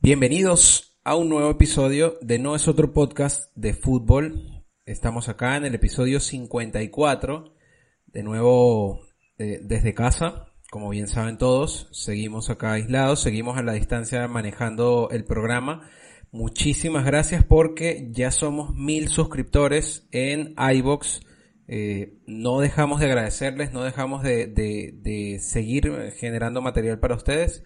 Bienvenidos a un nuevo episodio de No es otro podcast de fútbol. Estamos acá en el episodio 54, de nuevo eh, desde casa. Como bien saben todos, seguimos acá aislados, seguimos a la distancia manejando el programa. Muchísimas gracias porque ya somos mil suscriptores en iBox. Eh, no dejamos de agradecerles, no dejamos de, de, de seguir generando material para ustedes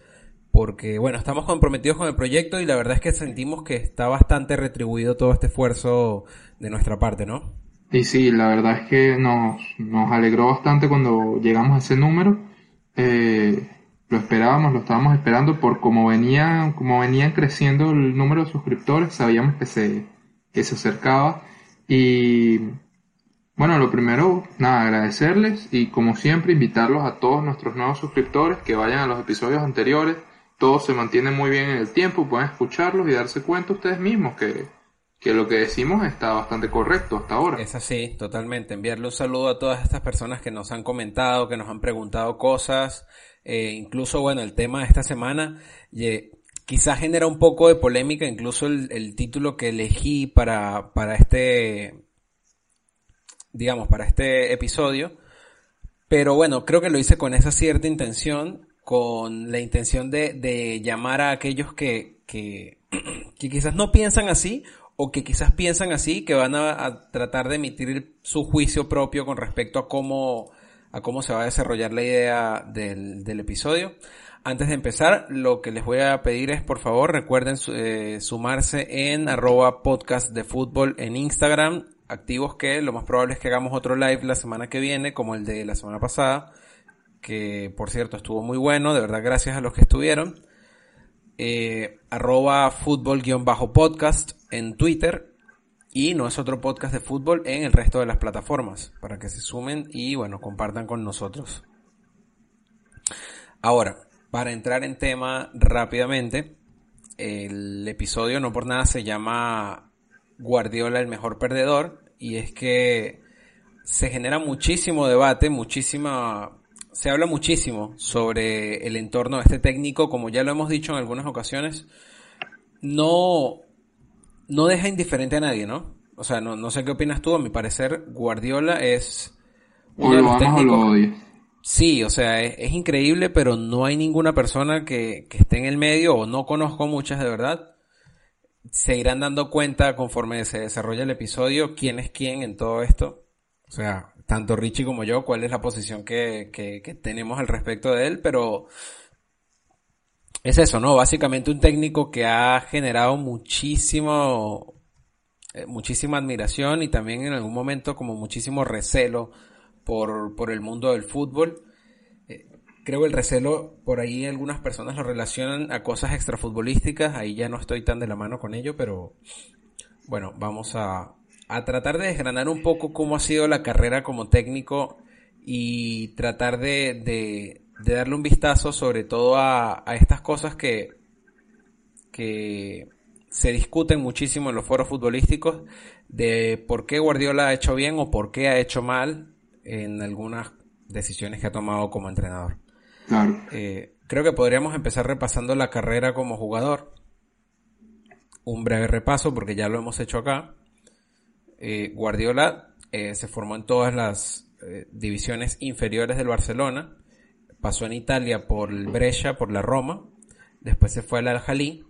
porque bueno, estamos comprometidos con el proyecto y la verdad es que sentimos que está bastante retribuido todo este esfuerzo de nuestra parte, ¿no? Y sí, la verdad es que nos, nos alegró bastante cuando llegamos a ese número eh, lo esperábamos, lo estábamos esperando por como venía, como venían creciendo el número de suscriptores, sabíamos que se, que se acercaba. Y bueno, lo primero, nada, agradecerles y como siempre invitarlos a todos nuestros nuevos suscriptores que vayan a los episodios anteriores, todo se mantiene muy bien en el tiempo, pueden escucharlos y darse cuenta ustedes mismos que, que lo que decimos está bastante correcto hasta ahora. Es así, totalmente. Enviarle un saludo a todas estas personas que nos han comentado, que nos han preguntado cosas, eh, incluso, bueno, el tema de esta semana, eh, quizás genera un poco de polémica, incluso el, título que elegí para, para este, digamos, para este episodio, pero bueno, creo que lo hice con esa cierta intención, con la intención de, de llamar a aquellos que, que, que quizás no piensan así o que quizás piensan así, que van a, tratar de emitir su juicio propio con respecto a cómo, a cómo se va a desarrollar la idea del, del episodio. Antes de empezar, lo que les voy a pedir es, por favor, recuerden eh, sumarse en arroba podcast de fútbol en Instagram, activos que lo más probable es que hagamos otro live la semana que viene, como el de la semana pasada, que por cierto estuvo muy bueno, de verdad gracias a los que estuvieron eh, arroba fútbol-podcast en Twitter y no es otro podcast de fútbol en el resto de las plataformas para que se sumen y bueno, compartan con nosotros. Ahora, para entrar en tema rápidamente, el episodio no por nada se llama Guardiola el mejor perdedor y es que se genera muchísimo debate, muchísima se habla muchísimo sobre el entorno de este técnico, como ya lo hemos dicho en algunas ocasiones, no, no deja indiferente a nadie, ¿no? O sea, no, no sé qué opinas tú, a mi parecer Guardiola es uno de los técnicos... Sí, o sea, es, increíble, pero no hay ninguna persona que, que esté en el medio, o no conozco muchas de verdad, se irán dando cuenta conforme se desarrolla el episodio quién es quién en todo esto. O sea, tanto Richie como yo, cuál es la posición que, que, tenemos al respecto de él, pero es eso, ¿no? Básicamente un técnico que ha generado muchísimo, eh, muchísima admiración y también en algún momento como muchísimo recelo por, por el mundo del fútbol. Eh, creo el recelo, por ahí algunas personas lo relacionan a cosas extrafutbolísticas, ahí ya no estoy tan de la mano con ello, pero bueno, vamos a, a tratar de desgranar un poco cómo ha sido la carrera como técnico y tratar de, darle un vistazo sobre todo a, estas cosas que, que se discuten muchísimo en los foros futbolísticos de por qué Guardiola ha hecho bien o por qué ha hecho mal en algunas decisiones que ha tomado como entrenador. Eh, creo que podríamos empezar repasando la carrera como jugador. Un breve repaso porque ya lo hemos hecho acá. Eh, Guardiola eh, se formó en todas las divisiones inferiores del Barcelona, pasó en Italia por el Brescia, por la Roma, después se fue al Al-Jalí,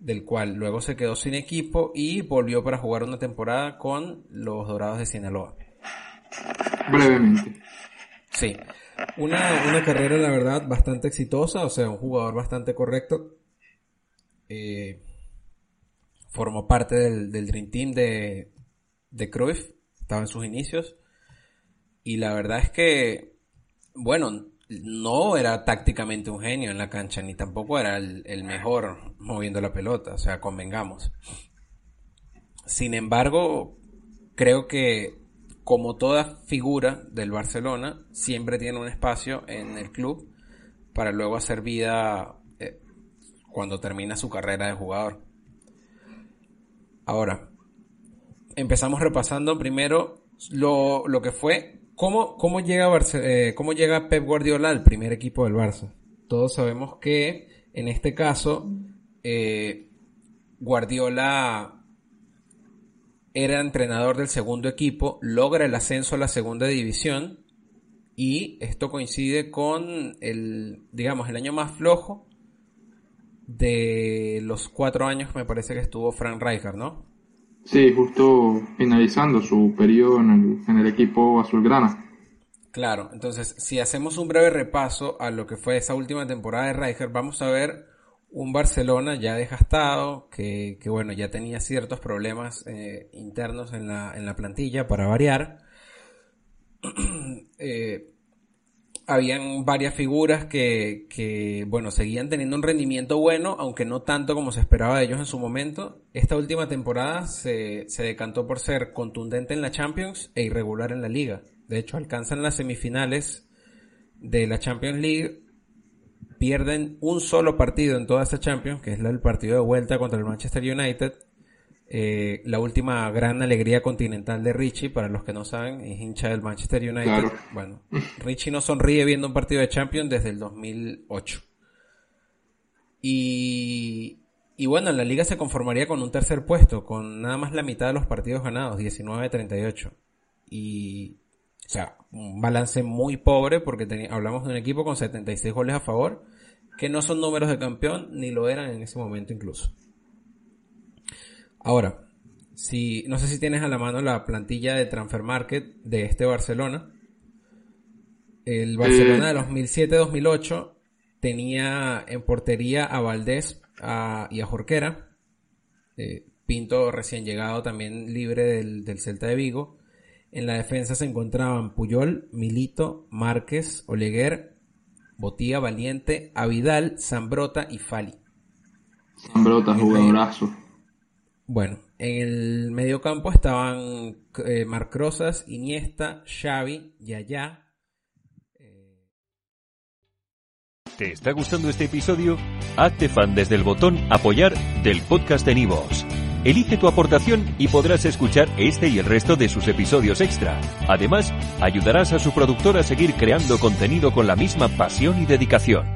del cual luego se quedó sin equipo y volvió para jugar una temporada con los Dorados de Sinaloa. Brevemente. Sí, una, carrera, la verdad, bastante exitosa, o sea, un jugador bastante correcto. Eh, formó parte del, Dream Team de, de Cruyff, estaba en sus inicios. Y la verdad es que, bueno, no era tácticamente un genio en la cancha, ni tampoco era el, mejor moviendo la pelota, o sea, convengamos. Sin embargo, creo que como toda figura del Barcelona, siempre tiene un espacio en el club para luego hacer vida eh, cuando termina su carrera de jugador. Ahora, empezamos repasando primero lo, que fue, cómo, cómo, llega eh, cómo llega Pep Guardiola al primer equipo del Barça. Todos sabemos que en este caso eh, Guardiola era entrenador del segundo equipo, logra el ascenso a la segunda división y esto coincide con el, digamos, el año más flojo de los cuatro años me parece que estuvo Frank Rijkaard, ¿no? Sí, justo finalizando su periodo en el, en el equipo azulgrana. Claro, entonces si hacemos un breve repaso a lo que fue esa última temporada de Rijkaard, vamos a ver un Barcelona ya desgastado, que, que bueno, ya tenía ciertos problemas eh, internos en la, en la plantilla para variar. eh, habían varias figuras que, que, bueno, seguían teniendo un rendimiento bueno, aunque no tanto como se esperaba de ellos en su momento. Esta última temporada se, se decantó por ser contundente en la Champions e irregular en la Liga. De hecho, alcanzan las semifinales de la Champions League pierden un solo partido en toda esta Champions, que es el partido de vuelta contra el Manchester United. Eh, la última gran alegría continental de Richie, para los que no saben, es hincha del Manchester United. Bueno, Richie no sonríe viendo un partido de Champions desde el 2008. Y, y bueno, la liga se conformaría con un tercer puesto, con nada más la mitad de los partidos ganados, 19-38. Y o sea, un balance muy pobre porque hablamos de un equipo con 76 goles a favor, que no son números de campeón, ni lo eran en ese momento incluso. Ahora, si, no sé si tienes a la mano la plantilla de Transfer Market de este Barcelona. El Barcelona de 2007-2008 tenía en portería a Valdés y a Jorquera. Eh, Pinto recién llegado también libre del, del Celta de Vigo. En la defensa se encontraban Puyol, Milito, Márquez, Oleguer, Botía, Valiente, Avidal, Zambrota y Fali. Zambrota, jugadorazo. Bueno, en el mediocampo estaban eh, Marcrosas, Iniesta, Xavi, Yaya. ¿Te está gustando este episodio? Hazte fan desde el botón apoyar del podcast de Nivos. Elige tu aportación y podrás escuchar este y el resto de sus episodios extra. Además, ayudarás a su productor a seguir creando contenido con la misma pasión y dedicación.